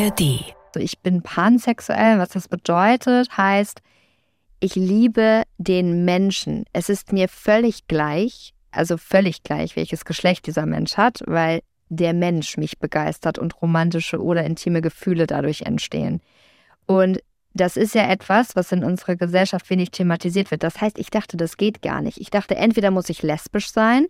ARD. Ich bin pansexuell. Was das bedeutet, heißt, ich liebe den Menschen. Es ist mir völlig gleich, also völlig gleich, welches Geschlecht dieser Mensch hat, weil der Mensch mich begeistert und romantische oder intime Gefühle dadurch entstehen. Und das ist ja etwas, was in unserer Gesellschaft wenig thematisiert wird. Das heißt, ich dachte, das geht gar nicht. Ich dachte, entweder muss ich lesbisch sein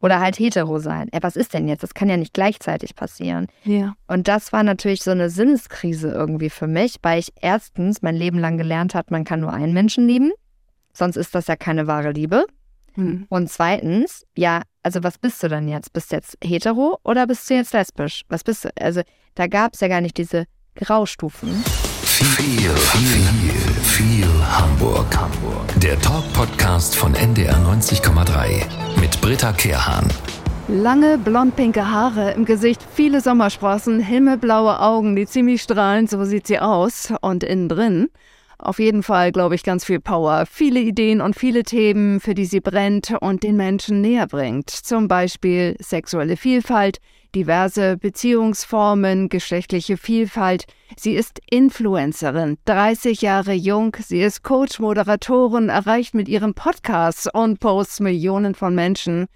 oder halt hetero sein. Ja, was ist denn jetzt? Das kann ja nicht gleichzeitig passieren. Ja. Und das war natürlich so eine Sinneskrise irgendwie für mich, weil ich erstens mein Leben lang gelernt habe, man kann nur einen Menschen lieben. Sonst ist das ja keine wahre Liebe. Hm. Und zweitens, ja, also was bist du denn jetzt? Bist du jetzt hetero oder bist du jetzt lesbisch? Was bist du? Also da gab es ja gar nicht diese Graustufen. Viel, viel, viel Hamburg. Hamburg. Der Talk-Podcast von NDR 90,3 mit Britta Kehrhahn. Lange blond-pinke Haare im Gesicht, viele Sommersprossen, himmelblaue Augen, die ziemlich strahlen, so sieht sie aus. Und innen drin, auf jeden Fall, glaube ich, ganz viel Power, viele Ideen und viele Themen, für die sie brennt und den Menschen näher bringt. Zum Beispiel sexuelle Vielfalt, diverse Beziehungsformen, geschlechtliche Vielfalt. Sie ist Influencerin, 30 Jahre jung, sie ist Coach, Moderatorin, erreicht mit ihrem Podcast und Posts Millionen von Menschen.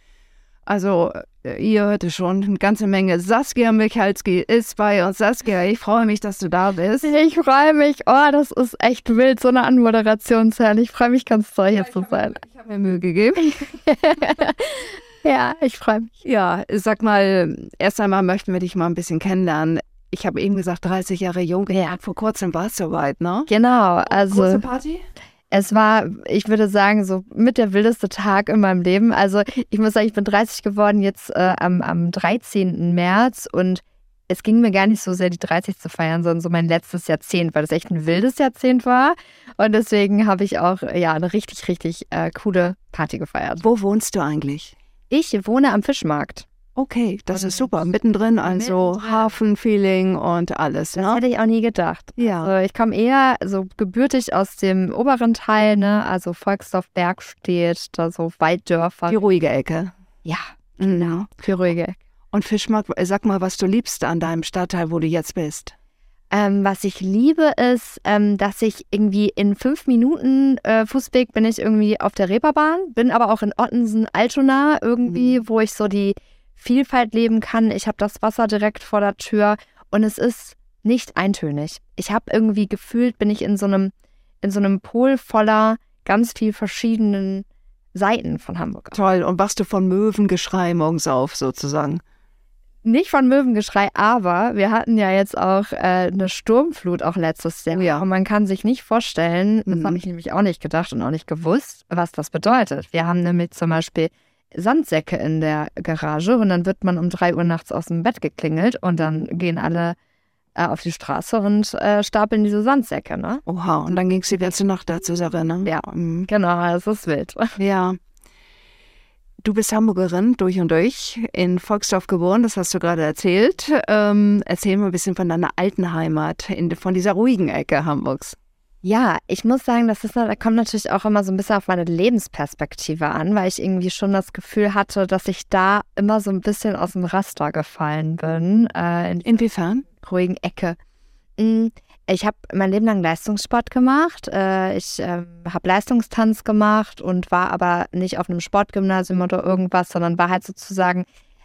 Also, äh, ihr hört es schon, eine ganze Menge. Saskia Michalski ist bei uns. Saskia, ich freue mich, dass du da bist. Ich freue mich. Oh, das ist echt wild, so eine Anmoderationsherr. Ich freue mich ganz toll, hier zu sein. Ich habe mir Mühe gegeben. Ja, ich freue mich. Ja, sag mal, erst einmal möchten wir dich mal ein bisschen kennenlernen. Ich habe eben gesagt, 30 Jahre jung. Ja, vor kurzem war es soweit, ne? Genau, also Große Party? es war, ich würde sagen, so mit der wildeste Tag in meinem Leben. Also ich muss sagen, ich bin 30 geworden jetzt äh, am, am 13. März und es ging mir gar nicht so sehr, die 30 zu feiern, sondern so mein letztes Jahrzehnt, weil das echt ein wildes Jahrzehnt war. Und deswegen habe ich auch ja eine richtig, richtig äh, coole Party gefeiert. Wo wohnst du eigentlich? Ich wohne am Fischmarkt. Okay, das ist super. Mittendrin, also. Hafenfeeling und alles, Das ne? hätte ich auch nie gedacht. Ja. Also ich komme eher so gebürtig aus dem oberen Teil, ne? Also Volksdorf Bergstedt, da so Walddörfer. Die ruhige Ecke. Ja, Genau. für ruhige. Und Fischmarkt, sag mal, was du liebst an deinem Stadtteil, wo du jetzt bist. Ähm, was ich liebe, ist, ähm, dass ich irgendwie in fünf Minuten äh, Fußweg bin ich irgendwie auf der Reeperbahn, bin aber auch in Ottensen, Altona irgendwie, wo ich so die Vielfalt leben kann. Ich habe das Wasser direkt vor der Tür und es ist nicht eintönig. Ich habe irgendwie gefühlt, bin ich in so einem in so einem Pol voller ganz viel verschiedenen Seiten von Hamburg. Toll. Und wachst du von Möwengeschrei morgens auf, sozusagen? Nicht von Möwengeschrei, aber wir hatten ja jetzt auch äh, eine Sturmflut auch letztes Jahr. Ja. Und man kann sich nicht vorstellen, das Mhm. habe ich nämlich auch nicht gedacht und auch nicht gewusst, was das bedeutet. Wir haben nämlich zum Beispiel Sandsäcke in der Garage und dann wird man um drei Uhr nachts aus dem Bett geklingelt und dann gehen alle äh, auf die Straße und äh, stapeln diese Sandsäcke, ne? Oha, und dann ging es die letzte Nacht dazu, ne? Ja. Mhm. Genau, es ist wild. Ja. Du bist Hamburgerin durch und durch, in Volksdorf geboren, das hast du gerade erzählt. Ähm, erzähl mal ein bisschen von deiner alten Heimat, in, von dieser ruhigen Ecke Hamburgs. Ja, ich muss sagen, das ist, da kommt natürlich auch immer so ein bisschen auf meine Lebensperspektive an, weil ich irgendwie schon das Gefühl hatte, dass ich da immer so ein bisschen aus dem Raster gefallen bin, äh, in Inwiefern? ruhigen Ecke. Mm, Ich habe mein Leben lang Leistungssport gemacht. Äh, Ich ähm, habe Leistungstanz gemacht und war aber nicht auf einem Sportgymnasium oder irgendwas, sondern war halt sozusagen,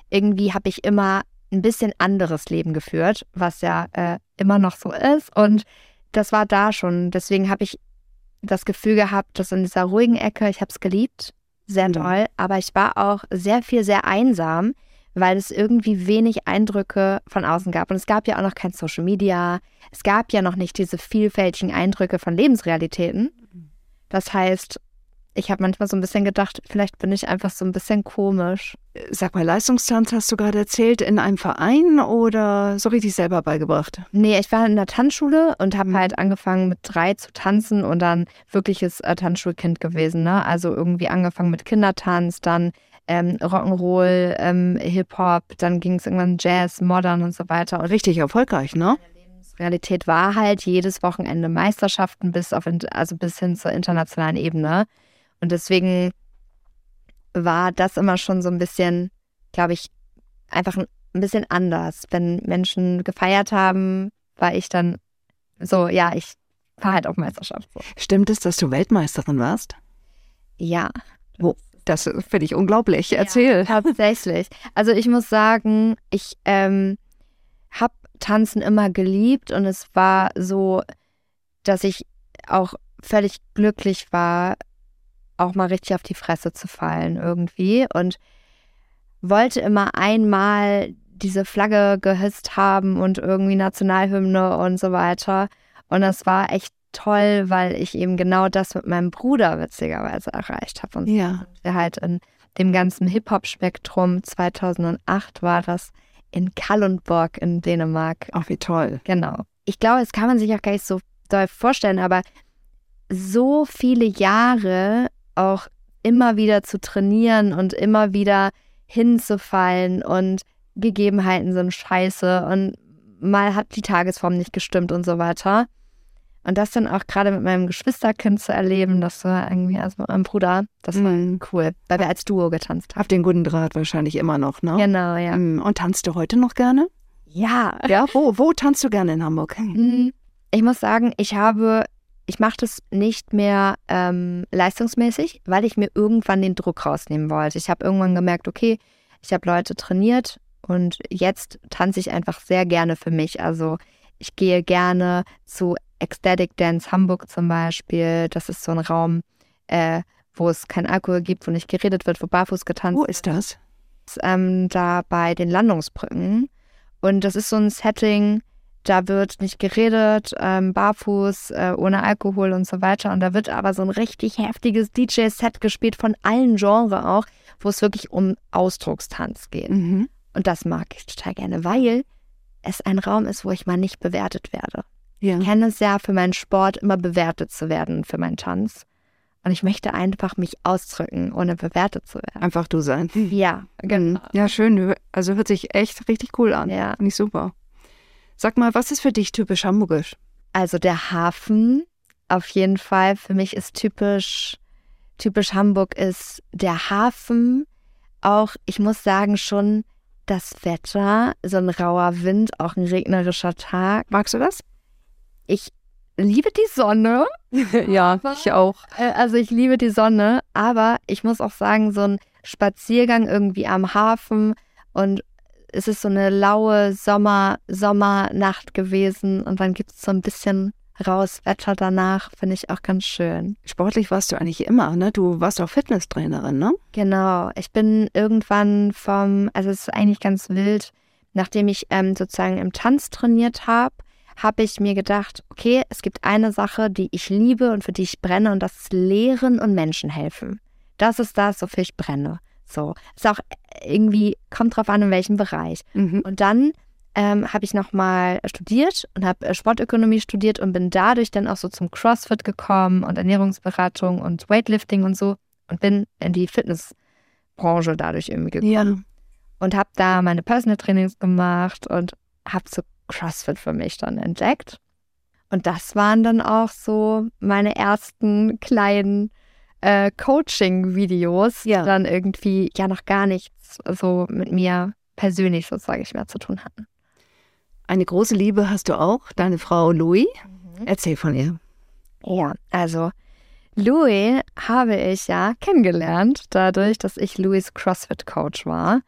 irgendwie habe ich immer ein bisschen anderes Leben geführt, was ja äh, immer noch so ist. Und das war da schon. Deswegen habe ich das Gefühl gehabt, dass in dieser ruhigen Ecke, ich habe es geliebt, sehr Mhm. toll, aber ich war auch sehr viel, sehr einsam, weil es irgendwie wenig Eindrücke von außen gab. Und es gab ja auch noch kein Social Media. Es gab ja noch nicht diese vielfältigen Eindrücke von Lebensrealitäten. Das heißt, ich habe manchmal so ein bisschen gedacht, vielleicht bin ich einfach so ein bisschen komisch. Sag mal, Leistungstanz hast du gerade erzählt, in einem Verein oder so richtig selber beigebracht? Nee, ich war in der Tanzschule und habe Mhm. halt angefangen mit drei zu tanzen und dann wirkliches äh, Tanzschulkind gewesen. Ne? Also irgendwie angefangen mit Kindertanz, dann ähm, Rock'n'Roll, ähm, Hip-Hop, dann ging es irgendwann Jazz, Modern und so weiter. Und Richtig erfolgreich, ne? Realität war halt jedes Wochenende Meisterschaften bis auf also bis hin zur internationalen Ebene. Und deswegen war das immer schon so ein bisschen, glaube ich, einfach ein ein bisschen anders. Wenn Menschen gefeiert haben, war ich dann so, ja, ich fahre halt auf Meisterschaft. So. Stimmt es, dass du Weltmeisterin warst? Ja. Wo? Das finde ich unglaublich. Erzähl. Ja, tatsächlich. Also ich muss sagen, ich ähm, habe Tanzen immer geliebt und es war so, dass ich auch völlig glücklich war, auch mal richtig auf die Fresse zu fallen irgendwie und wollte immer einmal diese Flagge gehisst haben und irgendwie Nationalhymne und so weiter. Und das war echt toll, weil ich eben genau das mit meinem Bruder witzigerweise erreicht habe. Und ja. wir halt in dem ganzen Hip-Hop-Spektrum 2008 war das in Kalundborg in Dänemark. Ach, wie toll. Genau. Ich glaube, das kann man sich auch gar nicht so doll vorstellen, aber so viele Jahre auch immer wieder zu trainieren und immer wieder hinzufallen und Gegebenheiten sind scheiße und mal hat die Tagesform nicht gestimmt und so weiter. Und das dann auch gerade mit meinem Geschwisterkind zu erleben, das war irgendwie, also mit meinem Bruder, das war Mhm. cool, weil wir als Duo getanzt haben. Hab den guten Draht wahrscheinlich immer noch, ne? Genau, ja. Mm, Und tanzt du heute noch gerne? Ja. Ja, wo, wo tanzt du gerne in Hamburg? Mhm. Ich muss sagen, ich habe, ich mache das nicht mehr ähm, leistungsmäßig, weil ich mir irgendwann den Druck rausnehmen wollte. Ich habe irgendwann gemerkt, okay, ich habe Leute trainiert und jetzt tanze ich einfach sehr gerne für mich. Also ich gehe gerne zu Ecstatic Dance Hamburg zum Beispiel. Das ist so ein Raum, äh, wo es kein Alkohol gibt, wo nicht geredet wird, wo barfuß getanzt Wo ist das? ist, ähm, da bei den Landungsbrücken. Und das ist so ein Setting, da wird nicht geredet, ähm, barfuß, äh, ohne Alkohol und so weiter. Und da wird aber so ein richtig heftiges DJ-Set gespielt von allen Genres auch, wo es wirklich um Ausdruckstanz geht. Mhm. Und das mag ich total gerne, weil es ein Raum ist, wo ich mal nicht bewertet werde. Ja. Ich kenne es ja für meinen Sport immer bewertet zu werden für meinen Tanz. Und ich möchte einfach mich ausdrücken, ohne bewertet zu werden. Einfach du sein. Ja, genau. Ja, schön. Also hört sich echt richtig cool an. Ja. Finde ich super. Sag mal, was ist für dich typisch hamburgisch? Also der Hafen auf jeden Fall. Für mich ist typisch, typisch Hamburg ist der Hafen. Auch, ich muss sagen, schon das Wetter, so ein rauer Wind, auch ein regnerischer Tag. Magst du das? Ich liebe die Sonne. ja, ich auch. Äh, Also ich liebe die Sonne, aber ich muss auch sagen, so ein Spaziergang irgendwie am Hafen und es ist so eine laue Sommer, Sommernacht gewesen und dann gibt es so ein bisschen raus Wetter danach, finde ich auch ganz schön. Sportlich warst du eigentlich immer, ne? Du warst auch Fitnesstrainerin, ne? Genau, ich bin irgendwann vom, also es ist eigentlich ganz wild, nachdem ich ähm, sozusagen im Tanz trainiert habe, habe ich mir gedacht, okay, es gibt eine Sache, die ich liebe und für die ich brenne und das ist Lehren und Menschen helfen. Das ist das, wofür ich brenne. So, ist auch irgendwie, kommt drauf an, in welchem Bereich. Mhm. Und dann ähm, habe ich nochmal studiert und habe äh, Sportökonomie studiert und bin dadurch dann auch so zum CrossFit gekommen und Ernährungsberatung und Weightlifting und so und bin in die Fitnessbranche dadurch irgendwie gekommen Ja. und habe da meine Personal Trainings gemacht und habe so CrossFit für mich dann entdeckt. Und das waren dann auch so meine ersten kleinen äh, Coaching-Videos, Ja. die dann irgendwie ja noch gar nichts so mit mir persönlich, so sage ich mal, zu tun hatten. Eine große Liebe hast du auch, deine Frau Louis. Mhm. Erzähl von ihr. Ja, also Louis habe ich ja kennengelernt, dadurch, dass ich Louis CrossFit-Coach war.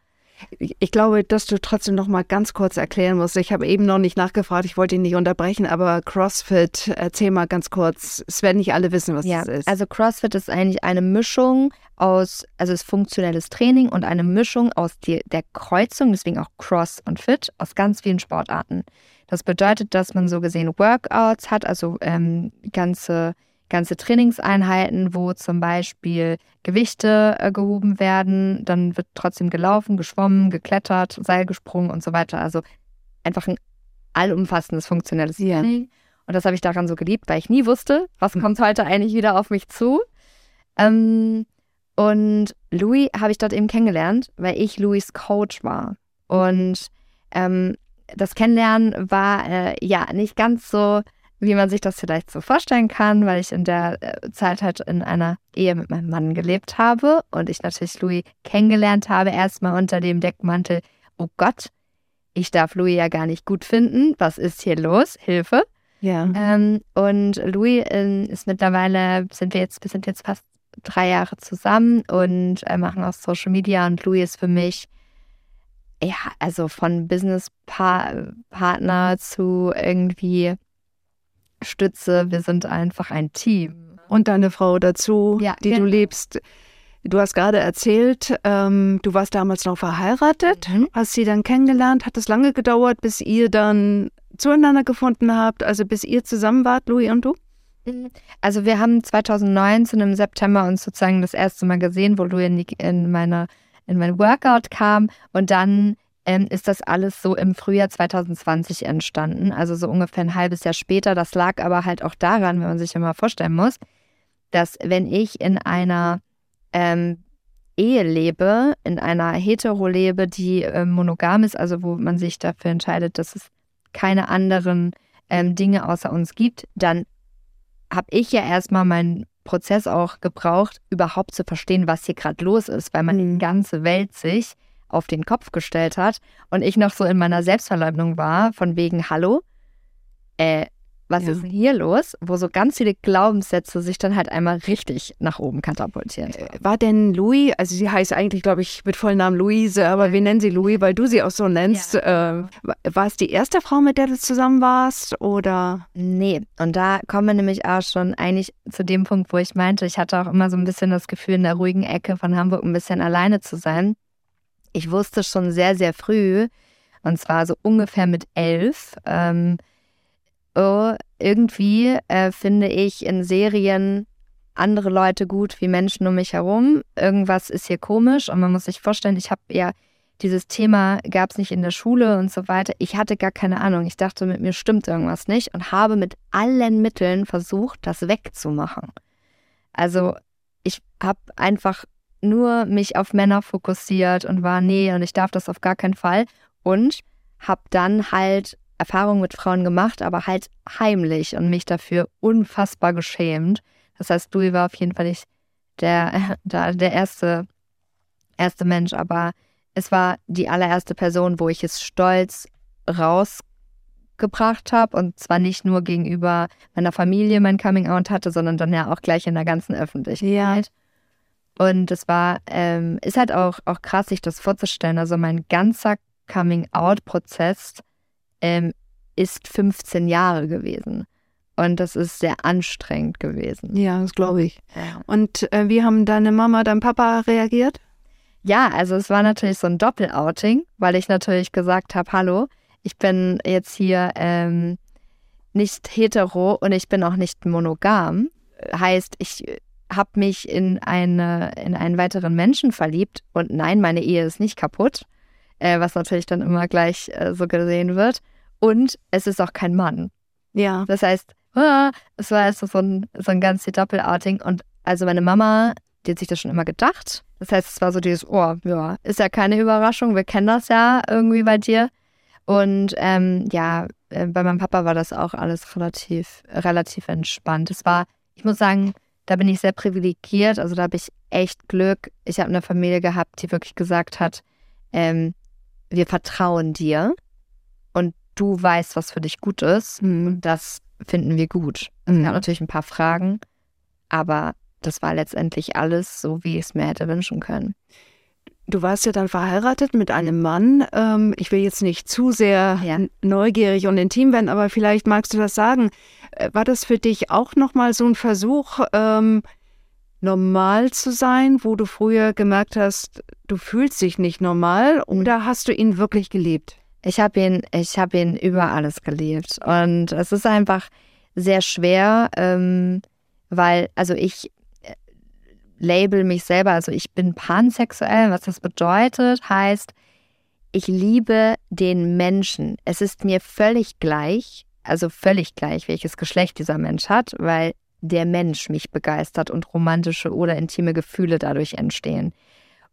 Ich glaube, dass du trotzdem noch mal ganz kurz erklären musst. Ich habe eben noch nicht nachgefragt, ich wollte ihn nicht unterbrechen, aber CrossFit, erzähl mal ganz kurz. Es werden nicht alle wissen, was Ja, das ist. also CrossFit ist eigentlich eine Mischung aus, also es ist funktionelles Training und eine Mischung aus die, der Kreuzung, deswegen auch Cross und Fit, aus ganz vielen Sportarten. Das bedeutet, dass man so gesehen Workouts hat, also ähm, ganze, ganze Trainingseinheiten, wo zum Beispiel Gewichte äh, gehoben werden, dann wird trotzdem gelaufen, geschwommen, geklettert, Seil gesprungen und so weiter. Also einfach ein allumfassendes funktionelles Ja. Training. Und das habe ich daran so geliebt, weil ich nie wusste, was kommt heute eigentlich wieder auf mich zu. Ähm, und Louis habe ich dort eben kennengelernt, weil ich Louis Coach war. Und ähm, das Kennenlernen war äh, ja nicht ganz so, wie man sich das vielleicht so vorstellen kann, weil ich in der äh, Zeit halt in einer Ehe mit meinem Mann gelebt habe und ich natürlich Louis kennengelernt habe, erstmal unter dem Deckmantel, oh Gott, ich darf Louis ja gar nicht gut finden. Was ist hier los? Hilfe. Ja. Ähm, und Louis äh, ist mittlerweile, sind wir jetzt, wir sind jetzt fast drei Jahre zusammen und äh, machen auch Social Media und Louis ist für mich, ja, also von Business-Partner zu irgendwie Stütze. Wir sind einfach ein Team. Und deine Frau dazu, Ja, die du genau. lebst. Du hast gerade erzählt, ähm, du warst damals noch verheiratet, Mhm. hast sie dann kennengelernt. Hat es lange gedauert, bis ihr dann zueinander gefunden habt, also bis ihr zusammen wart, Louis und du? Also wir haben 2019 im September uns sozusagen das erste Mal gesehen, wo Louis in, die, in, meine, in mein Workout kam und dann ähm, ist das alles so im Frühjahr 2020 entstanden, also so ungefähr ein halbes Jahr später. Das lag aber halt auch daran, wenn man sich immer vorstellen muss, dass wenn ich in einer ähm, Ehe lebe, in einer Hetero lebe, die ähm, monogam ist, also wo man sich dafür entscheidet, dass es keine anderen ähm, Dinge außer uns gibt, dann habe ich ja erstmal meinen Prozess auch gebraucht, überhaupt zu verstehen, was hier gerade los ist, weil meine Mhm. ganze Welt sich auf den Kopf gestellt hat und ich noch so in meiner Selbstverleugnung war, von wegen, hallo, äh, was Ja. ist denn hier los? Wo so ganz viele Glaubenssätze sich dann halt einmal richtig nach oben katapultieren. War denn Louis, also sie heißt eigentlich, glaube ich, mit vollen Namen Luise, aber wir nennen sie Louis, weil du sie auch so nennst. Ja. Äh, wa- war es die erste Frau, mit der du zusammen warst? Oder? Nee, und da kommen wir nämlich auch schon eigentlich zu dem Punkt, wo ich meinte, ich hatte auch immer so ein bisschen das Gefühl, in der ruhigen Ecke von Hamburg ein bisschen alleine zu sein. Ich wusste schon sehr, sehr früh, und zwar so ungefähr mit elf, ähm, oh, irgendwie äh, finde ich in Serien andere Leute gut wie Menschen um mich herum. Irgendwas ist hier komisch und man muss sich vorstellen, ich habe ja dieses Thema gab es nicht in der Schule und so weiter. Ich hatte gar keine Ahnung. Ich dachte, mit mir stimmt irgendwas nicht und habe mit allen Mitteln versucht, das wegzumachen. Also ich habe einfach nur mich auf Männer fokussiert und war, nee, und ich darf das auf gar keinen Fall. Und habe dann halt Erfahrungen mit Frauen gemacht, aber halt heimlich und mich dafür unfassbar geschämt. Das heißt, Louis war auf jeden Fall nicht der, der, der erste, erste Mensch, aber es war die allererste Person, wo ich es stolz rausgebracht habe und zwar nicht nur gegenüber meiner Familie mein Coming Out hatte, sondern dann ja auch gleich in der ganzen Öffentlichkeit. Und es war, ähm, ist halt auch, auch krass, sich das vorzustellen. Also mein ganzer Coming Out-Prozess ähm, ist 15 Jahre gewesen. Und das ist sehr anstrengend gewesen. Ja, das glaube ich. Und äh, wie haben deine Mama, dein Papa reagiert? Ja, also es war natürlich so ein Doppelouting, weil ich natürlich gesagt habe, hallo, ich bin jetzt hier ähm, nicht hetero und ich bin auch nicht monogam. Heißt, ich habe mich in, eine, in einen weiteren Menschen verliebt und nein, meine Ehe ist nicht kaputt, äh, was natürlich dann immer gleich äh, so gesehen wird. Und es ist auch kein Mann. Ja. Das heißt, ah, es war also so ein, so ein ganzes Doppelouting. Und also meine Mama, die hat sich das schon immer gedacht. Das heißt, es war so dieses, oh, ja, ist ja keine Überraschung, wir kennen das ja irgendwie bei dir. Und ähm, ja, äh, bei meinem Papa war das auch alles relativ, relativ entspannt. Es war, ich muss sagen, da bin ich sehr privilegiert. Also da habe ich echt Glück. Ich habe eine Familie gehabt, die wirklich gesagt hat, ähm, wir vertrauen dir und du weißt, was für dich gut ist. Hm. Das finden wir gut. Es Mhm. gab natürlich ein paar Fragen, aber das war letztendlich alles so, wie ich es mir hätte wünschen können. Du warst ja dann verheiratet mit einem Mann. Ähm, ich will jetzt nicht zu sehr Ja. neugierig und intim werden, aber vielleicht magst du das sagen. Äh, War das für dich auch nochmal so ein Versuch, ähm, normal zu sein, wo du früher gemerkt hast, du fühlst dich nicht normal oder hast du ihn wirklich gelebt? Ich habe ihn, ich habe ihn über alles geliebt. Und es ist einfach sehr schwer, ähm, weil, also ich label mich selber, also ich bin pansexuell. Was das bedeutet, heißt, ich liebe den Menschen. Es ist mir völlig gleich, also völlig gleich, welches Geschlecht dieser Mensch hat, weil der Mensch mich begeistert und romantische oder intime Gefühle dadurch entstehen.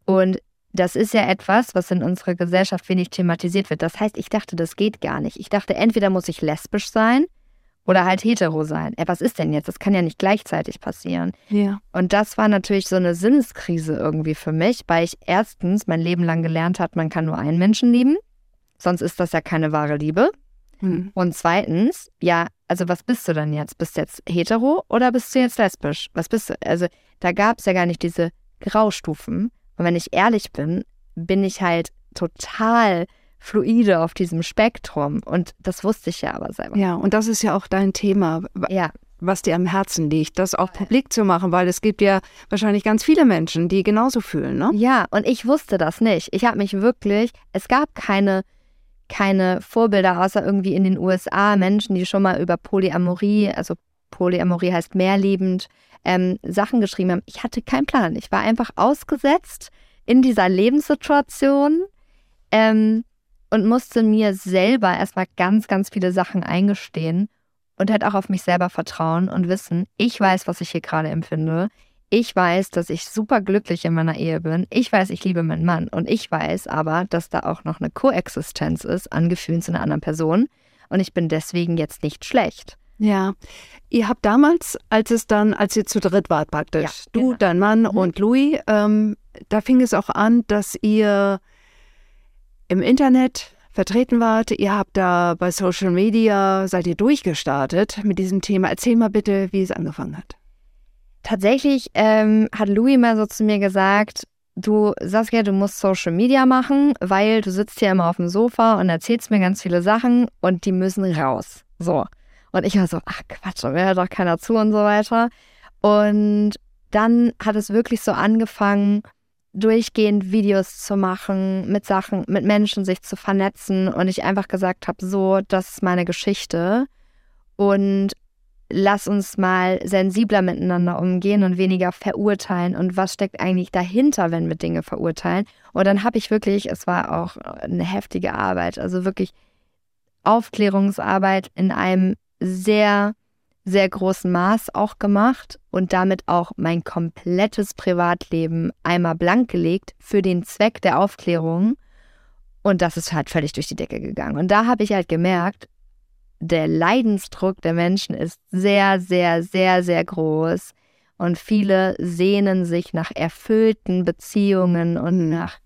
Und das ist ja etwas, was in unserer Gesellschaft wenig thematisiert wird. Das heißt, ich dachte, das geht gar nicht. Ich dachte, entweder muss ich lesbisch sein oder halt hetero sein. Ey, was ist denn jetzt? Das kann ja nicht gleichzeitig passieren. Ja. Und das war natürlich so eine Sinneskrise irgendwie für mich, weil ich erstens mein Leben lang gelernt habe, man kann nur einen Menschen lieben. sonst ist das ja keine wahre Liebe. Hm. Und zweitens, ja, also was bist du denn jetzt? Bist du jetzt hetero oder bist du jetzt lesbisch? Was bist du? Also da gab es ja gar nicht diese Graustufen. Und wenn ich ehrlich bin, bin ich halt total fluide auf diesem Spektrum. Und das wusste ich ja aber selber. Ja, und das ist ja auch dein Thema, Ja, was dir am Herzen liegt, das auch publik zu machen, weil es gibt ja wahrscheinlich ganz viele Menschen, die genauso fühlen, ne? ja, und ich wusste das nicht. Ich habe mich wirklich, es gab keine, keine Vorbilder, außer irgendwie in den USA, Menschen, die schon mal über Polyamorie, also Polyamorie heißt mehrliebend, ähm, Sachen geschrieben haben. Ich hatte keinen Plan. Ich war einfach ausgesetzt in dieser Lebenssituation ähm, und musste mir selber erstmal ganz, ganz viele Sachen eingestehen und halt auch auf mich selber vertrauen und wissen, ich weiß, was ich hier gerade empfinde. Ich weiß, dass ich super glücklich in meiner Ehe bin. Ich weiß, ich liebe meinen Mann. Und ich weiß aber, dass da auch noch eine Koexistenz ist an Gefühlen zu einer anderen Person. Und ich bin deswegen jetzt nicht schlecht. Ja. Ihr habt damals, als es dann, als ihr zu dritt wart praktisch, Ja, du, genau. dein Mann Mhm. und Louis, ähm, da fing es auch an, dass ihr im Internet vertreten wart. Ihr habt da bei Social Media, seid ihr durchgestartet mit diesem Thema. Erzähl mal bitte, wie es angefangen hat. Tatsächlich ähm, hat Louis mal so zu mir gesagt, du Saskia, du musst Social Media machen, weil du sitzt hier immer auf dem Sofa und erzählst mir ganz viele Sachen und die müssen raus. So. Und ich war so, ach Quatsch, da wäre doch keiner zu und so weiter. Und dann hat es wirklich so angefangen, durchgehend Videos zu machen, mit Sachen, mit Menschen sich zu vernetzen. Und ich einfach gesagt habe, so, das ist meine Geschichte. Und lass uns mal sensibler miteinander umgehen und weniger verurteilen. Und was steckt eigentlich dahinter, wenn wir Dinge verurteilen. Und dann habe ich wirklich, es war auch eine heftige Arbeit, also wirklich Aufklärungsarbeit in einem sehr, sehr großen Maß auch gemacht und damit auch mein komplettes Privatleben einmal blank gelegt für den Zweck der Aufklärung. Und das ist halt völlig durch die Decke gegangen. Und da habe ich halt gemerkt, der Leidensdruck der Menschen ist sehr, sehr, sehr, sehr groß. Und viele sehnen sich nach erfüllten Beziehungen und nach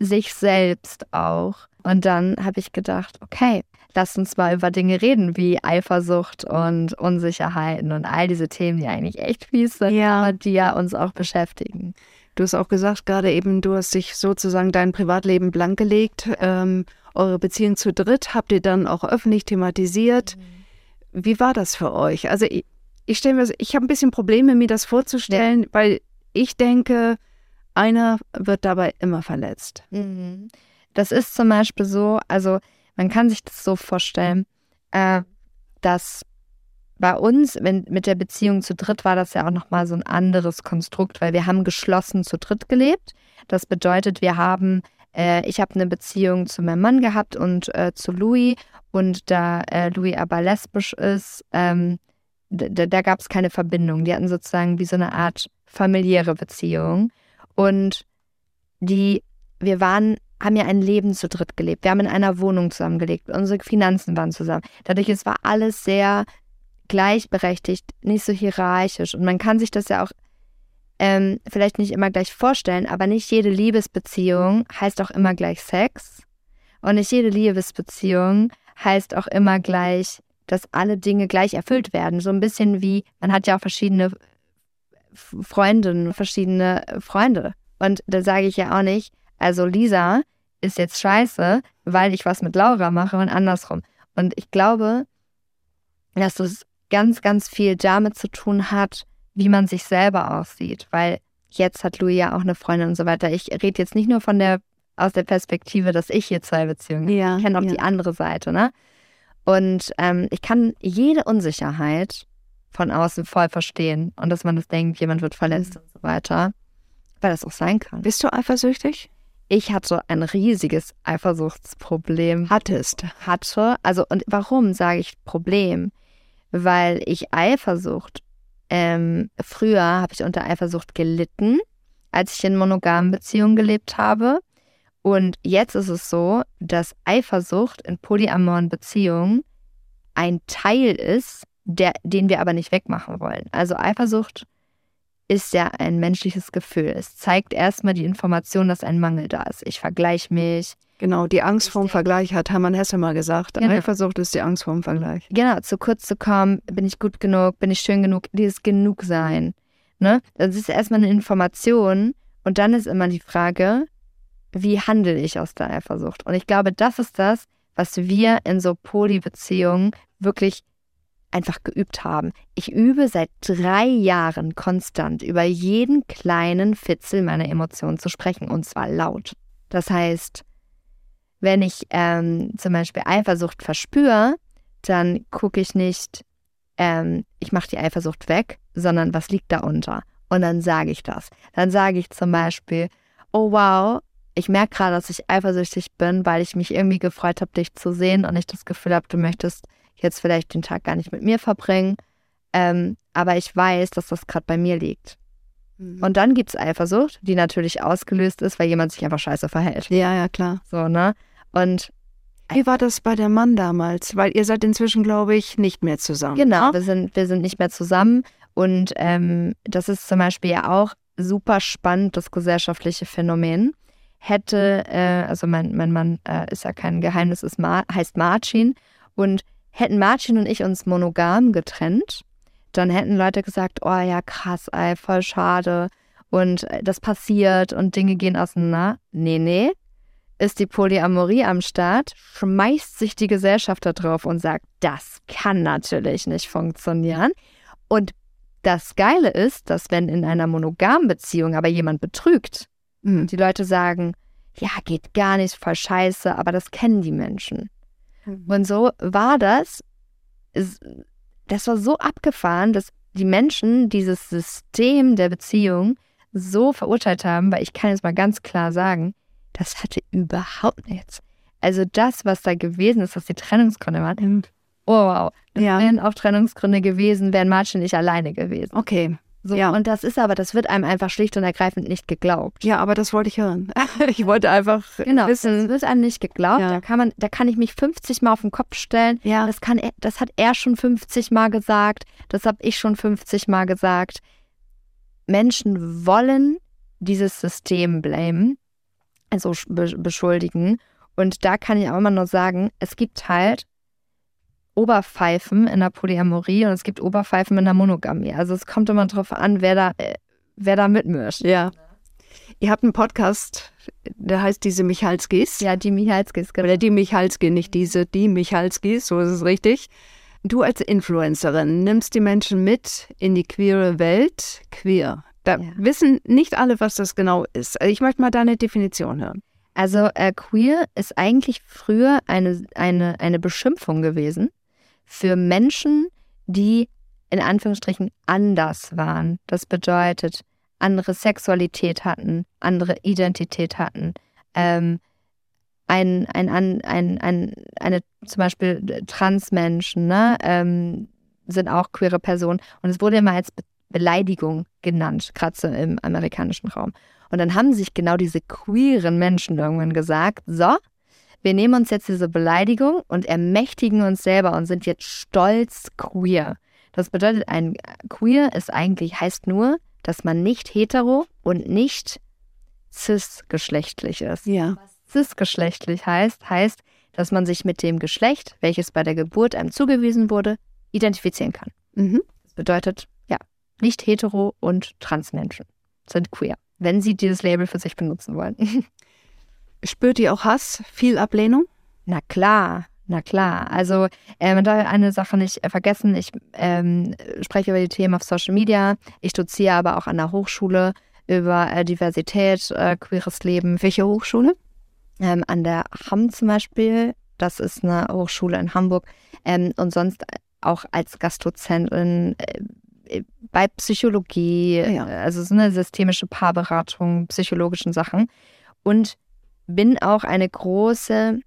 sich selbst auch. Und dann habe ich gedacht, okay, lass uns mal über Dinge reden wie Eifersucht und Unsicherheiten und all diese Themen, die eigentlich echt fies sind, Ja. aber die ja uns auch beschäftigen. Du hast auch gesagt, gerade eben, du hast dich sozusagen dein Privatleben blank gelegt. Ähm, eure Beziehung zu dritt habt ihr dann auch öffentlich thematisiert. Wie war das für euch? Also ich, ich stelle mir, ich habe ein bisschen Probleme, mir das vorzustellen, weil ich denke, einer wird dabei immer verletzt. Mhm. Das ist zum Beispiel so, also man kann sich das so vorstellen, äh, dass bei uns, wenn mit der Beziehung zu dritt war das ja auch nochmal so ein anderes Konstrukt, weil wir haben geschlossen zu dritt gelebt. Das bedeutet, wir haben, äh, ich habe eine Beziehung zu meinem Mann gehabt und äh, zu Louis und da äh, Louis aber lesbisch ist, ähm, da, da gab es keine Verbindung. Die hatten sozusagen wie so eine Art familiäre Beziehung. Und die, wir waren, haben ja ein Leben zu dritt gelebt. Wir haben in einer Wohnung zusammengelebt. Unsere Finanzen waren zusammen. Dadurch, es war alles sehr gleichberechtigt, nicht so hierarchisch. Und man kann sich das ja auch ähm, vielleicht nicht immer gleich vorstellen, aber nicht jede Liebesbeziehung heißt auch immer gleich Sex. Und nicht jede Liebesbeziehung heißt auch immer gleich, dass alle Dinge gleich erfüllt werden. So ein bisschen wie, man hat ja auch verschiedene Freundinnen, verschiedene Freunde. Und da sage ich ja auch nicht, also Lisa ist jetzt scheiße, weil ich was mit Laura mache und andersrum. Und ich glaube, dass es ganz, ganz viel damit zu tun hat, wie man sich selber aussieht. Weil jetzt hat Louis ja auch eine Freundin und so weiter. Ich rede jetzt nicht nur von der, aus der Perspektive, dass ich hier zwei Beziehungen habe. Ja, Ich kenne auch ja. die andere Seite, ne? Und ähm, ich kann jede Unsicherheit von außen voll verstehen und dass man das denkt, jemand wird verletzt und so weiter, weil das auch sein kann. Bist du eifersüchtig? Ich hatte ein riesiges Eifersuchtsproblem. Hattest. Hatte, also und warum sage ich Problem? Weil ich Eifersucht, ähm, früher habe ich unter Eifersucht gelitten, als ich in monogamen Beziehungen gelebt habe. Und jetzt ist es so, dass Eifersucht in polyamoren Beziehungen ein Teil ist, der, den wir aber nicht wegmachen wollen. Also Eifersucht ist ja ein menschliches Gefühl. Es zeigt erstmal die Information, dass ein Mangel da ist. Ich vergleiche mich, Genau, die Angst vorm Vergleich hat Hermann Hesse mal gesagt. Genau. Eifersucht ist die Angst vorm Vergleich. Genau, zu kurz zu kommen, bin ich gut genug, bin ich schön genug, dieses Genugsein. Ne? Das ist erstmal eine Information und dann ist immer die Frage, wie handle ich aus der Eifersucht? Und ich glaube, das ist das, was wir in so Polybeziehungen wirklich einfach geübt haben. Ich übe seit drei Jahren konstant über jeden kleinen Fitzel meiner Emotionen zu sprechen und zwar laut. Das heißt, wenn ich ähm, zum Beispiel Eifersucht verspüre, dann gucke ich nicht, ähm, ich mache die Eifersucht weg, sondern was liegt da unter? Und dann sage ich das. Dann sage ich zum Beispiel, oh wow, ich merke gerade, dass ich eifersüchtig bin, weil ich mich irgendwie gefreut habe, dich zu sehen und ich das Gefühl habe, du möchtest jetzt vielleicht den Tag gar nicht mit mir verbringen. Ähm, aber ich weiß, dass das gerade bei mir liegt. Mhm. Und dann gibt es Eifersucht, die natürlich ausgelöst ist, weil jemand sich einfach scheiße verhält. Ja, ja, klar. So, ne? Und Wie war das bei der Mann damals? Weil ihr seid inzwischen, glaube ich, nicht mehr zusammen. Genau, ne? wir sind, wir sind nicht mehr zusammen. Und ähm, das ist zum Beispiel ja auch super spannend, das gesellschaftliche Phänomen. Hätte, äh, also mein, mein Mann äh, ist ja kein Geheimnis, ist Mar heißt Marcin. Und hätten Marcin und ich uns monogam getrennt, dann hätten Leute gesagt, oh ja, krass, ey, voll schade. Und äh, das passiert und Dinge gehen auseinander. Nee, nee. Ist die Polyamorie am Start, schmeißt sich die Gesellschaft da drauf und sagt, das kann natürlich nicht funktionieren. Und das Geile ist, dass wenn in einer monogamen Beziehung aber jemand betrügt, Mhm. die Leute sagen, ja, geht gar nicht, voll scheiße, aber das kennen die Menschen. Und so war das, das war so abgefahren, dass die Menschen dieses System der Beziehung so verurteilt haben, weil ich kann jetzt mal ganz klar sagen, das hatte überhaupt nichts. Also das, was da gewesen ist, was die Trennungsgründe waren, oh wow, das Ja. wären auch Trennungsgründe gewesen, wären Martin nicht alleine gewesen. Okay. So, Ja. Und das ist aber, das wird einem einfach schlicht und ergreifend nicht geglaubt. Ja, aber das wollte ich hören. ich wollte einfach Genau, das wissen. wird einem nicht geglaubt. Ja. Da kann man, da kann ich mich 50 Mal auf den Kopf stellen. Ja. Das kann er, das hat er schon 50 Mal gesagt. Das habe ich schon 50 Mal gesagt. Menschen wollen dieses System blamen, also sch- be beschuldigen. Und da kann ich auch immer nur sagen, es gibt halt Oberpfeifen in der Polyamorie und es gibt Oberpfeifen in der Monogamie. Also es kommt immer drauf an, wer da, äh, wer da mitmischt. Ja. Ihr habt einen Podcast, der heißt diese Michalskis. Ja, die Michalskis, genau. Oder die Michalski, nicht diese, die Michalskis, so ist es richtig. Du als Influencerin nimmst die Menschen mit in die queere Welt. Queer. Da Ja. wissen nicht alle, was das genau ist. Also Ich möchte mal deine Definition hören. Also äh, queer ist eigentlich früher eine, eine, eine Beschimpfung gewesen für Menschen, die in Anführungsstrichen anders waren. Das bedeutet, andere Sexualität hatten, andere Identität hatten, ähm, ein, ein, ein, ein, ein, eine zum Beispiel Transmenschen ne, ähm, sind auch queere Personen und es wurde immer als Be Beleidigung genannt, gerade so im amerikanischen Raum. Und dann haben sich genau diese queeren Menschen irgendwann gesagt, so, wir nehmen uns jetzt diese Beleidigung und ermächtigen uns selber und sind jetzt stolz queer. Das bedeutet, ein queer ist eigentlich, heißt nur, dass man nicht hetero und nicht cisgeschlechtlich ist. Ja. Cisgeschlechtlich heißt, heißt, dass man sich mit dem Geschlecht, welches bei der Geburt einem zugewiesen wurde, identifizieren kann. Mhm. Das bedeutet, ja, nicht hetero und Transmenschen sind queer, wenn sie dieses Label für sich benutzen wollen. Spürt ihr auch Hass, viel Ablehnung? Na klar, na klar. Also äh, man darf eine Sache nicht äh, vergessen. Ich ähm, spreche über die Themen auf Social Media. Ich doziere aber auch an der Hochschule über äh, Diversität, äh, queeres Leben. Welche Hochschule? Ähm, an der Hamm zum Beispiel. Das ist eine Hochschule in Hamburg. Ähm, und sonst auch als Gastdozentin äh, bei Psychologie, Ja. äh, also so eine systemische Paarberatung, psychologischen Sachen. Und bin auch eine große,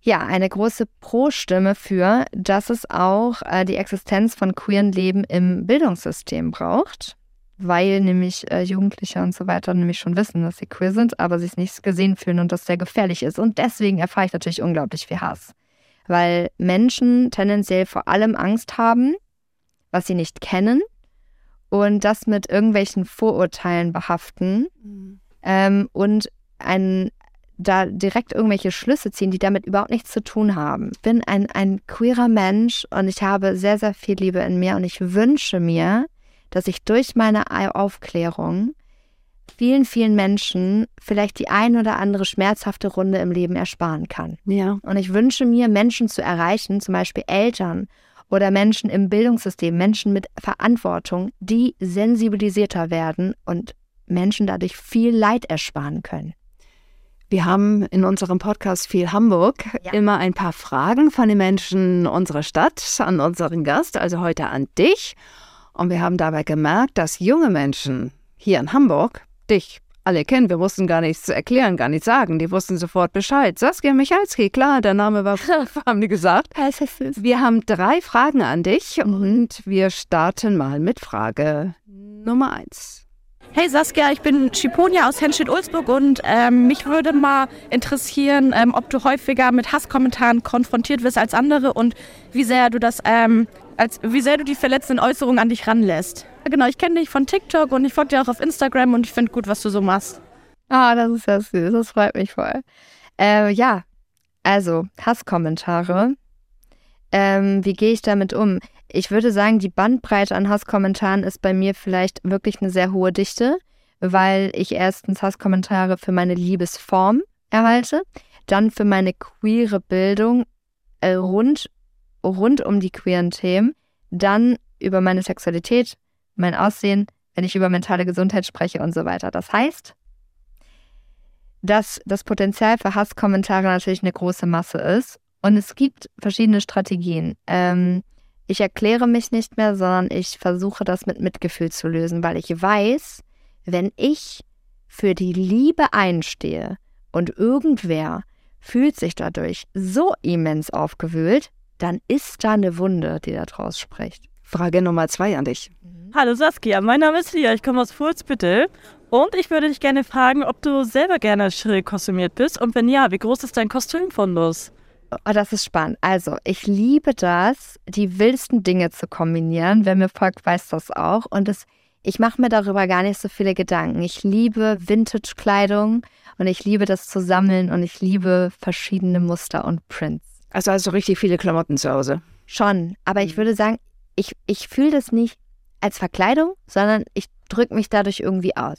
ja, eine große Pro-Stimme für, dass es auch äh, die Existenz von queeren Leben im Bildungssystem braucht, weil nämlich äh, Jugendliche und so weiter nämlich schon wissen, dass sie queer sind, aber sich nicht gesehen fühlen und das sehr gefährlich ist. Und deswegen erfahre ich natürlich unglaublich viel Hass, weil Menschen tendenziell vor allem Angst haben, was sie nicht kennen und das mit irgendwelchen Vorurteilen behaften. Ähm, und ein, da direkt irgendwelche Schlüsse ziehen, die damit überhaupt nichts zu tun haben. Ich bin ein, ein queerer Mensch und ich habe sehr, sehr viel Liebe in mir und ich wünsche mir, dass ich durch meine Aufklärung vielen, vielen Menschen vielleicht die ein oder andere schmerzhafte Runde im Leben ersparen kann. Ja. Und ich wünsche mir, Menschen zu erreichen, zum Beispiel Eltern oder Menschen im Bildungssystem, Menschen mit Verantwortung, die sensibilisierter werden und Menschen dadurch viel Leid ersparen können. Wir haben in unserem Podcast viel Hamburg Ja. immer ein paar Fragen von den Menschen unserer Stadt an unseren Gast, also heute an dich. Und wir haben dabei gemerkt, dass junge Menschen hier in Hamburg dich alle kennen. Wir mussten gar nichts erklären, gar nichts sagen. Die wussten sofort Bescheid. Saskia Michalski, klar, der Name war, haben die gesagt. Wir haben drei Fragen an dich und wir starten mal mit Frage Nummer eins. Hey Saskia, ich bin Schiponia aus Henstedt-Ulzburg und ähm, mich würde mal interessieren, ähm, ob du häufiger mit Hasskommentaren konfrontiert wirst als andere und wie sehr du das, ähm, als, wie sehr du die verletzenden Äußerungen an dich ranlässt. Genau, ich kenne dich von TikTok und ich folge dir auch auf Instagram und ich finde gut, was du so machst. Ah, das ist ja süß, das freut mich voll. Äh, ja, also Hasskommentare. Ähm, wie gehe ich damit um? Ich würde sagen, die Bandbreite an Hasskommentaren ist bei mir vielleicht wirklich eine sehr hohe Dichte, weil ich erstens Hasskommentare für meine Liebesform erhalte, dann für meine queere Bildung äh, rund, rund um die queeren Themen, dann über meine Sexualität, mein Aussehen, wenn ich über mentale Gesundheit spreche und so weiter. Das heißt, dass das Potenzial für Hasskommentare natürlich eine große Masse ist. Und es gibt verschiedene Strategien. Ähm, ich erkläre mich nicht mehr, sondern ich versuche das mit Mitgefühl zu lösen, weil ich weiß, wenn ich für die Liebe einstehe und irgendwer fühlt sich dadurch so immens aufgewühlt, dann ist da eine Wunde, die da draus spricht. Frage Nummer zwei an dich. Hallo Saskia, mein Name ist Lia, ich komme aus Furzbüttel und ich würde dich gerne fragen, ob du selber gerne schrill kostümiert bist und wenn ja, wie groß ist dein Kostümfundus? Oh, das ist spannend. Also, ich liebe das, die wildesten Dinge zu kombinieren. Wer mir folgt, weiß das auch. Und das, ich mache mir darüber gar nicht so viele Gedanken. Ich liebe Vintage-Kleidung und ich liebe das zu sammeln und ich liebe verschiedene Muster und Prints. Also hast du richtig viele Klamotten zu Hause. Schon, aber ich würde sagen, ich, ich fühle das nicht als Verkleidung, sondern ich drücke mich dadurch irgendwie aus.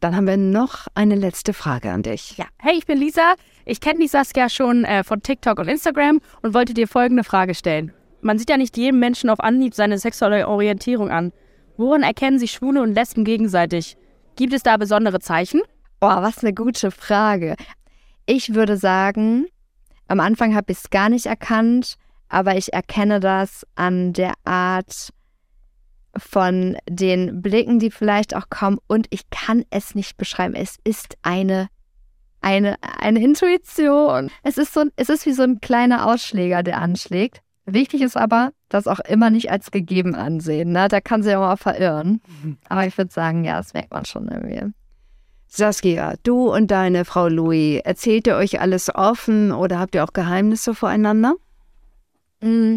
Dann haben wir noch eine letzte Frage an dich. Ja, hey, ich bin Lisa. Ich kenne die Saskia schon äh, von TikTok und Instagram und wollte dir folgende Frage stellen. Man sieht ja nicht jedem Menschen auf Anhieb seine sexuelle Orientierung an. Woran erkennen sich Schwule und Lesben gegenseitig? Gibt es da besondere Zeichen? Oh, was eine gute Frage. Ich würde sagen, am Anfang habe ich es gar nicht erkannt, aber ich erkenne das an der Art von den Blicken, die vielleicht auch kommen und ich kann es nicht beschreiben. Es ist eine eine, eine Intuition. Es ist, so, es ist wie so ein kleiner Ausschläger, der anschlägt. Wichtig ist aber, das auch immer nicht als gegeben ansehen. Ne? Da kann sich auch mal verirren. Aber ich würde sagen, ja, das merkt man schon irgendwie. Saskia, du und deine Frau Louis, erzählt ihr euch alles offen oder habt ihr auch Geheimnisse voreinander? Mm,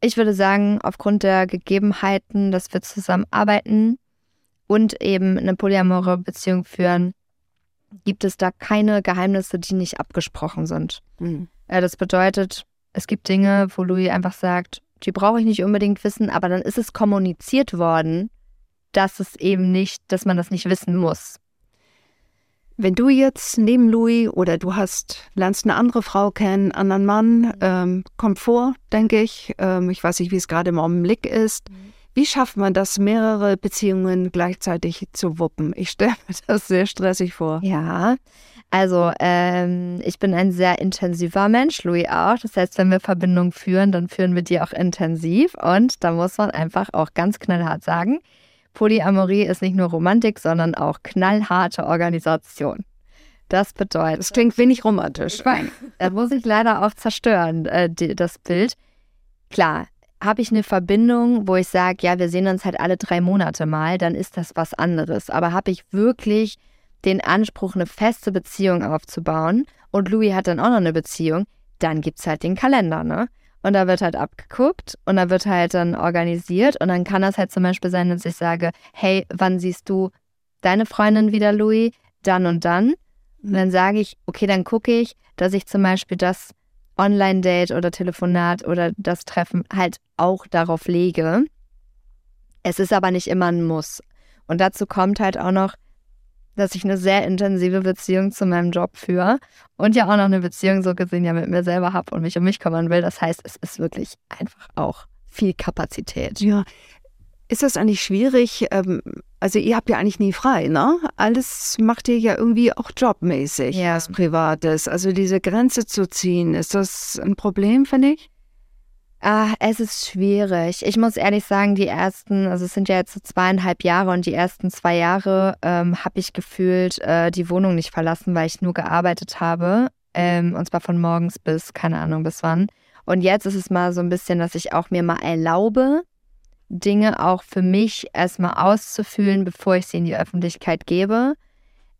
Ich würde sagen, aufgrund der Gegebenheiten, dass wir zusammenarbeiten und eben eine polyamore Beziehung führen, gibt es da keine Geheimnisse, die nicht abgesprochen sind. Äh, Das bedeutet, es gibt Dinge, wo Louis einfach sagt, die brauche ich nicht unbedingt wissen, aber dann ist es kommuniziert worden, dass es eben nicht, dass man das nicht wissen muss. Wenn du jetzt neben Louis oder du hast, lernst eine andere Frau kennen, anderen Mann, ähm, kommt vor, denke ich. Ähm, ich weiß nicht, wie es gerade im Augenblick ist. Wie schafft man das, mehrere Beziehungen gleichzeitig zu wuppen? Ich stelle mir das sehr stressig vor. Ja, also ähm, ich bin ein sehr intensiver Mensch, Louis auch. Das heißt, wenn wir Verbindungen führen, dann führen wir die auch intensiv. Und da muss man einfach auch ganz knallhart sagen, Polyamorie ist nicht nur Romantik, sondern auch knallharte Organisation. Das bedeutet, Das klingt wenig romantisch. da muss ich leider auch zerstören, äh, die, das Bild. Klar, habe ich eine Verbindung, wo ich sage, ja, wir sehen uns halt alle drei Monate mal, dann ist das was anderes. Aber habe ich wirklich den Anspruch, eine feste Beziehung aufzubauen und Louis hat dann auch noch eine Beziehung, dann gibt es halt den Kalender, ne? Und da wird halt abgeguckt und da wird halt dann organisiert und dann kann das halt zum Beispiel sein, dass ich sage, hey, wann siehst du deine Freundin wieder, Louis? Dann und dann. Und dann sage ich, okay, dann gucke ich, dass ich zum Beispiel das Online-Date oder Telefonat oder das Treffen halt auch darauf lege. Es ist aber nicht immer ein Muss. Und dazu kommt halt auch noch, dass ich eine sehr intensive Beziehung zu meinem Job führe und ja auch noch eine Beziehung so gesehen ja mit mir selber habe und mich um mich kümmern will. Das heißt, es ist wirklich einfach auch viel Kapazität. Ja. Ist das eigentlich schwierig? Ähm, also ihr habt ja eigentlich nie frei, ne? Alles macht ihr ja irgendwie auch jobmäßig, Ja. was Privates. Also diese Grenze zu ziehen, ist das ein Problem, finde ich? Ah, es ist schwierig. Ich muss ehrlich sagen, die ersten, also es sind ja jetzt so zweieinhalb Jahre und die ersten zwei Jahre ähm, habe ich gefühlt äh, die Wohnung nicht verlassen, weil ich nur gearbeitet habe. Ähm, und zwar von morgens bis, keine Ahnung, bis wann. Und jetzt ist es mal so ein bisschen, dass ich auch mir mal erlaube, Dinge auch für mich erstmal auszufühlen, bevor ich sie in die Öffentlichkeit gebe.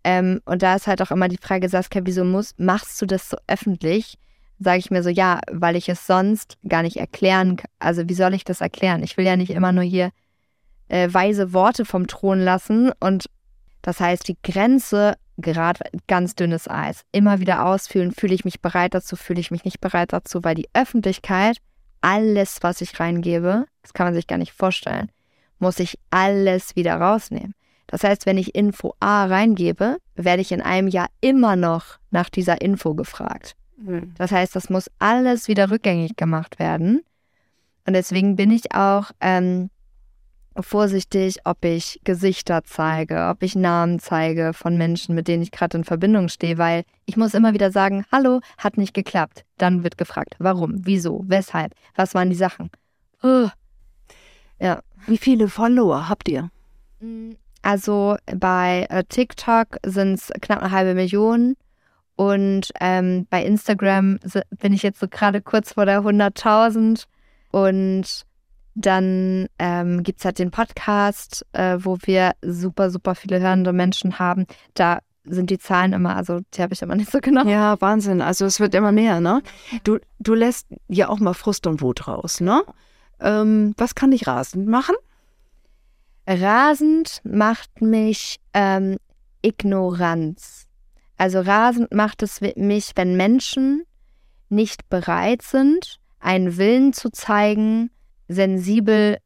Ähm, und da ist halt auch immer die Frage, Saskia, wieso muss, machst du das so öffentlich? Sage ich mir so, ja, weil ich es sonst gar nicht erklären kann. Also wie soll ich das erklären? Ich will ja nicht immer nur hier äh, weise Worte vom Thron lassen. Und das heißt, die Grenze, gerade ganz dünnes Eis, immer wieder ausfühlen, fühle ich mich bereit dazu, fühle ich mich nicht bereit dazu, weil die Öffentlichkeit, alles, was ich reingebe, das kann man sich gar nicht vorstellen, muss ich alles wieder rausnehmen. Das heißt, wenn ich Info A reingebe, werde ich in einem Jahr immer noch nach dieser Info gefragt. Das heißt, das muss alles wieder rückgängig gemacht werden. Und deswegen bin ich auch ähm, vorsichtig, ob ich Gesichter zeige, ob ich Namen zeige von Menschen, mit denen ich gerade in Verbindung stehe, weil ich muss immer wieder sagen, hallo, hat nicht geklappt. Dann wird gefragt, warum, wieso, weshalb, was waren die Sachen. Oh. Ja. Wie viele Follower habt ihr? Also bei äh, TikTok sind es knapp eine halbe Million und ähm, bei Instagram bin ich jetzt so gerade kurz vor der 100.000 und dann ähm, gibt es halt den Podcast, äh, wo wir super, super viele hörende Menschen haben. Da sind die Zahlen immer, also die habe ich immer nicht so genau. Ja, Wahnsinn. Also es wird immer mehr, ne? Du, du lässt ja auch mal Frust und Wut raus, ne? Ähm, was kann dich rasend machen? Rasend macht mich ähm, Ignoranz. Also rasend macht es mich, wenn Menschen nicht bereit sind, einen Willen zu zeigen, sensibel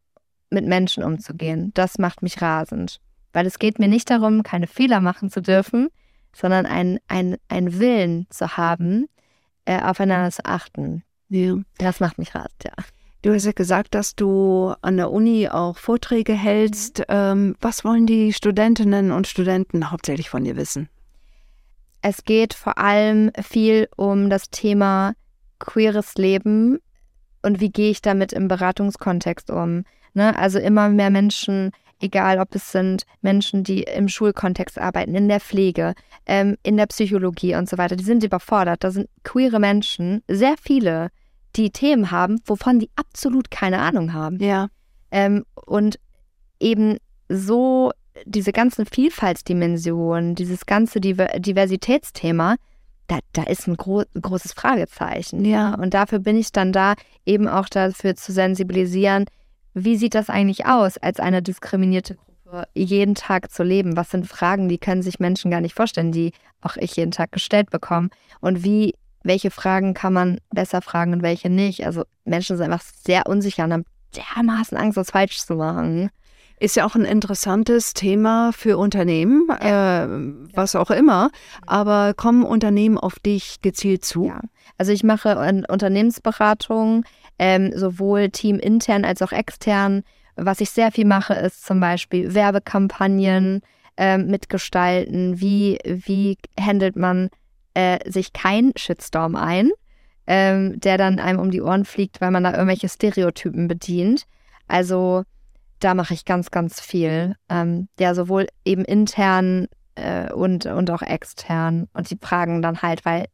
mit Menschen umzugehen. Das macht mich rasend. Weil es geht mir nicht darum, keine Fehler machen zu dürfen, sondern einen ein Willen zu haben, äh, aufeinander zu achten. Ja. Das macht mich rasend, ja. Du hast ja gesagt, dass du an der Uni auch Vorträge hältst. Ähm, was wollen die Studentinnen und Studenten hauptsächlich von dir wissen? Es geht vor allem viel um das Thema queeres Leben und wie gehe ich damit im Beratungskontext um. Ne? Also immer mehr Menschen, egal ob es sind Menschen, die im Schulkontext arbeiten, in der Pflege, ähm, in der Psychologie und so weiter, die sind überfordert. Da sind queere Menschen, sehr viele, die Themen haben, wovon die absolut keine Ahnung haben. Ja. Ähm, und eben so diese ganzen Vielfaltsdimensionen, dieses ganze Diver Diversitätsthema, da, da ist ein gro großes Fragezeichen. Ja. Und dafür bin ich dann da, eben auch dafür zu sensibilisieren, wie sieht das eigentlich aus, als eine diskriminierte Gruppe jeden Tag zu leben? Was sind Fragen, die können sich Menschen gar nicht vorstellen, die auch ich jeden Tag gestellt bekomme? Und wie, welche Fragen kann man besser fragen und welche nicht? Also Menschen sind einfach sehr unsicher und haben dermaßen Angst, was falsch zu machen. Ist ja auch ein interessantes Thema für Unternehmen, äh, was auch immer. Aber kommen Unternehmen auf dich gezielt zu? Ja. Also ich mache Unternehmensberatung, ähm, sowohl teamintern als auch extern. Was ich sehr viel mache, ist zum Beispiel Werbekampagnen ähm, mitgestalten. Wie, wie handelt man äh, sich kein Shitstorm ein, ähm, der dann einem um die Ohren fliegt, weil man da irgendwelche Stereotypen bedient. Also da mache ich ganz, ganz viel. Ähm, ja, sowohl eben intern äh, und, und auch extern. Und die fragen dann halt, weil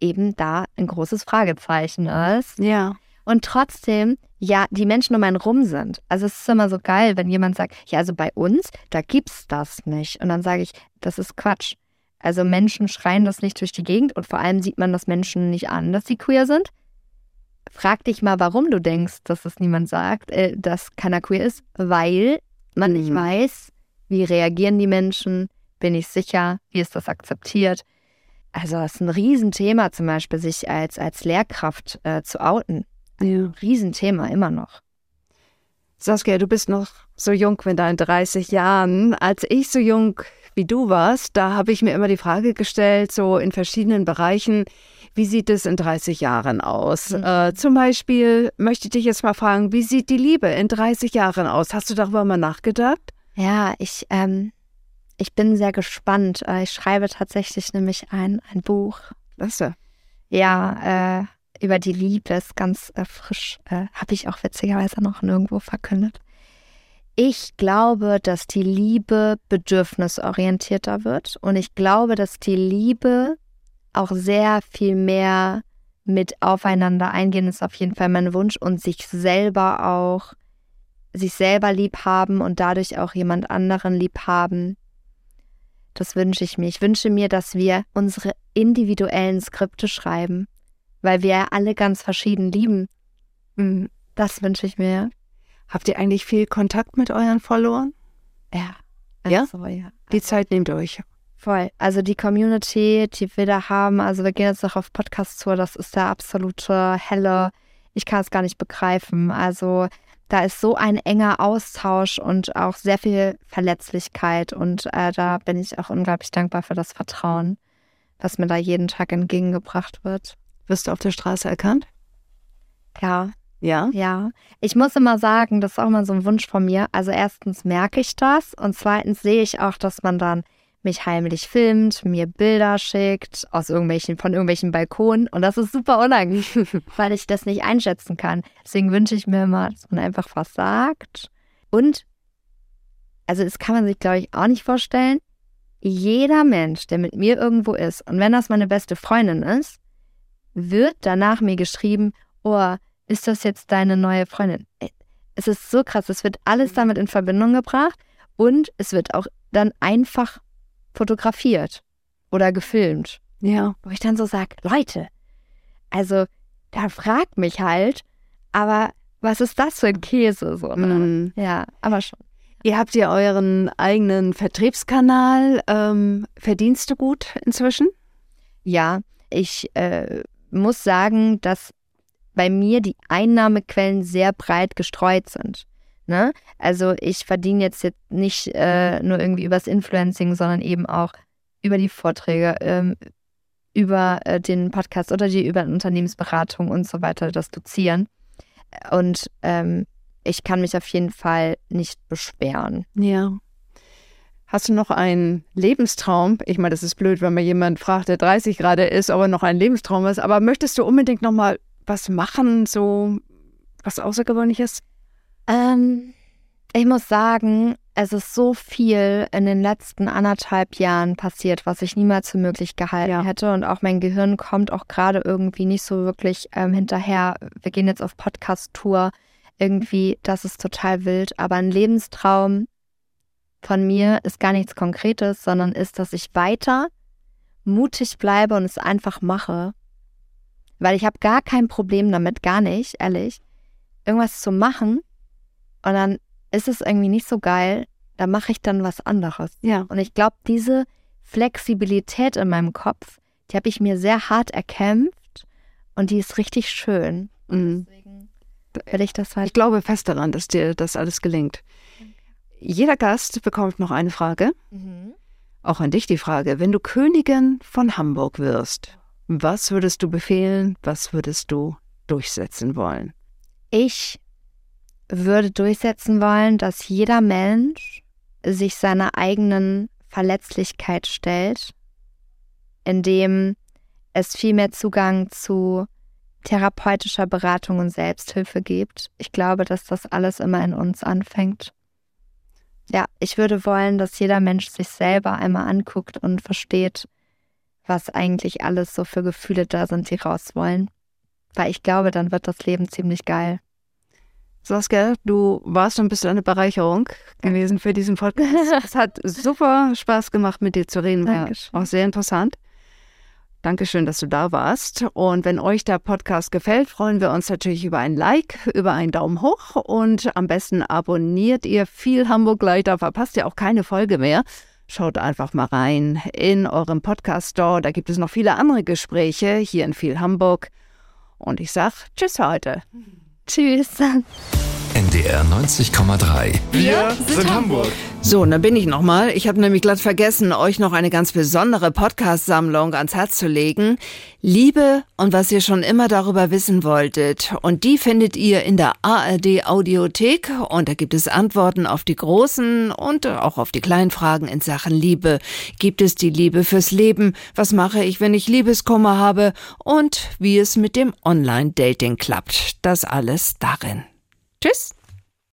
eben da ein großes Fragezeichen ist. Ja. Und trotzdem, ja, die Menschen um einen rum sind. Also es ist immer so geil, wenn jemand sagt, ja, also bei uns, da gibt's das nicht. Und dann sage ich, das ist Quatsch. Also Menschen schreien das nicht durch die Gegend und vor allem sieht man das Menschen nicht an, dass sie queer sind. Frag dich mal, warum du denkst, dass es niemand sagt, äh, dass keiner queer ist, weil man nicht Mhm. weiß, wie reagieren die Menschen, bin ich sicher, wie ist das akzeptiert. also es ist ein Riesenthema zum Beispiel, sich als, als Lehrkraft äh, zu outen. Ja. Riesenthema, immer noch. Saskia, du bist noch so jung mit deinen 30 Jahren. Als ich so jung wie du warst, da habe ich mir immer die Frage gestellt, so in verschiedenen Bereichen, wie sieht es in 30 Jahren aus? Mhm. Äh, zum Beispiel möchte ich dich jetzt mal fragen, wie sieht die Liebe in 30 Jahren aus? Hast du darüber mal nachgedacht? Ja, ich, ähm, ich bin sehr gespannt. Äh, Ich schreibe tatsächlich nämlich ein, ein Buch. Du? Ja, äh, über die Liebe ist ganz äh, frisch. Äh, Habe ich auch witzigerweise noch nirgendwo verkündet. Ich glaube, dass die Liebe bedürfnisorientierter wird und ich glaube, dass die Liebe auch sehr viel mehr mit aufeinander eingehen ist auf jeden Fall mein Wunsch und sich selber auch sich selber lieb haben und dadurch auch jemand anderen lieb haben. Das wünsche ich mir. Ich wünsche mir, dass wir unsere individuellen Skripte schreiben, weil wir ja alle ganz verschieden lieben. Mhm. Das wünsche ich mir. Habt ihr eigentlich viel Kontakt mit euren Followern? Ja. Ja? Also, ja. Die Zeit nehmt ihr euch. Voll. Also die Community, die wir da haben, also wir gehen jetzt noch auf Podcast-Tour, das ist der absolute helle, ich kann es gar nicht begreifen. Also da ist so ein enger Austausch und auch sehr viel Verletzlichkeit und äh, da bin ich auch unglaublich dankbar für das Vertrauen, was mir da jeden Tag entgegengebracht wird. Wirst du auf der Straße erkannt? Ja, Ja. ja. Ich muss immer sagen, das ist auch mal so ein Wunsch von mir. Also erstens merke ich das und zweitens sehe ich auch, dass man dann mich heimlich filmt, mir Bilder schickt aus irgendwelchen, von irgendwelchen Balkonen und das ist super unangenehm, weil ich das nicht einschätzen kann. Deswegen wünsche ich mir immer, dass man einfach was sagt. Und, also das kann man sich, glaube ich, auch nicht vorstellen. Jeder Mensch, der mit mir irgendwo ist und wenn das meine beste Freundin ist, wird danach mir geschrieben, oh, ist das jetzt deine neue Freundin? Es ist so krass, es wird alles damit in Verbindung gebracht und es wird auch dann einfach fotografiert oder gefilmt. Ja. Wo ich dann so sage, Leute, also da fragt mich halt, aber was ist das für ein Käse? So, ne? Mhm. Ja, aber schon. Ihr habt ja euren eigenen Vertriebskanal. Ähm, verdienst du gut inzwischen? Ja, ich äh, muss sagen, dass bei mir die Einnahmequellen sehr breit gestreut sind. Ne? Also ich verdiene jetzt, jetzt nicht äh, nur irgendwie übers Influencing, sondern eben auch über die Vorträge, ähm, über äh, den Podcast oder die über Unternehmensberatung und so weiter, das Dozieren. Und ähm, ich kann mich auf jeden Fall nicht beschweren. Ja. Hast du noch einen Lebenstraum? Ich meine, das ist blöd, wenn man jemand fragt, der 30 gerade ist, ob er noch ein Lebenstraum ist. Aber möchtest du unbedingt noch mal was machen, so was Außergewöhnliches? Ähm, ich muss sagen, es ist so viel in den letzten anderthalb Jahren passiert, was ich niemals für möglich gehalten Ja. hätte. Und auch mein Gehirn kommt auch gerade irgendwie nicht so wirklich ähm, hinterher. Wir gehen jetzt auf Podcast-Tour. Irgendwie, das ist total wild. Aber ein Lebenstraum von mir ist gar nichts Konkretes, sondern ist, dass ich weiter mutig bleibe und es einfach mache. Weil ich habe gar kein Problem damit, gar nicht, ehrlich, irgendwas zu machen und dann ist es irgendwie nicht so geil, da mache ich dann was anderes. Ja. Und ich glaube, diese Flexibilität in meinem Kopf, die habe ich mir sehr hart erkämpft und die ist richtig schön. Mhm. Deswegen will ich das Ich halt. glaube fest daran, dass dir das alles gelingt. Jeder Gast bekommt noch eine Frage. Mhm. Auch an dich die Frage. Wenn du Königin von Hamburg wirst, was würdest du befehlen? Was würdest du durchsetzen wollen? Ich würde durchsetzen wollen, dass jeder Mensch sich seiner eigenen Verletzlichkeit stellt, indem es viel mehr Zugang zu therapeutischer Beratung und Selbsthilfe gibt. Ich glaube, dass das alles immer in uns anfängt. Ja, ich würde wollen, dass jeder Mensch sich selber einmal anguckt und versteht, was eigentlich alles so für Gefühle da sind, die raus wollen. Weil ich glaube, dann wird das Leben ziemlich geil. Saskia, du warst und bist eine Bereicherung gewesen für diesen Podcast. es hat super Spaß gemacht, mit dir zu reden. War Dankeschön. auch sehr interessant. Dankeschön, dass du da warst. Und wenn euch der Podcast gefällt, freuen wir uns natürlich über ein Like, über einen Daumen hoch und am besten abonniert ihr viel Hamburg da verpasst ihr auch keine Folge mehr. Schaut einfach mal rein in eurem Podcast Store. Da gibt es noch viele andere Gespräche hier in viel Hamburg. Und ich sag Tschüss für heute. Tschüss. NDR 90,3. Wir sind Hamburg. So, und dann bin ich nochmal. Ich habe nämlich glatt vergessen, euch noch eine ganz besondere Podcast-Sammlung ans Herz zu legen. Liebe und was ihr schon immer darüber wissen wolltet. Und die findet ihr in der ARD Audiothek. Und da gibt es Antworten auf die großen und auch auf die kleinen Fragen in Sachen Liebe. Gibt es die Liebe fürs Leben? Was mache ich, wenn ich Liebeskummer habe? Und wie es mit dem Online-Dating klappt. Das alles darin. Tschüss.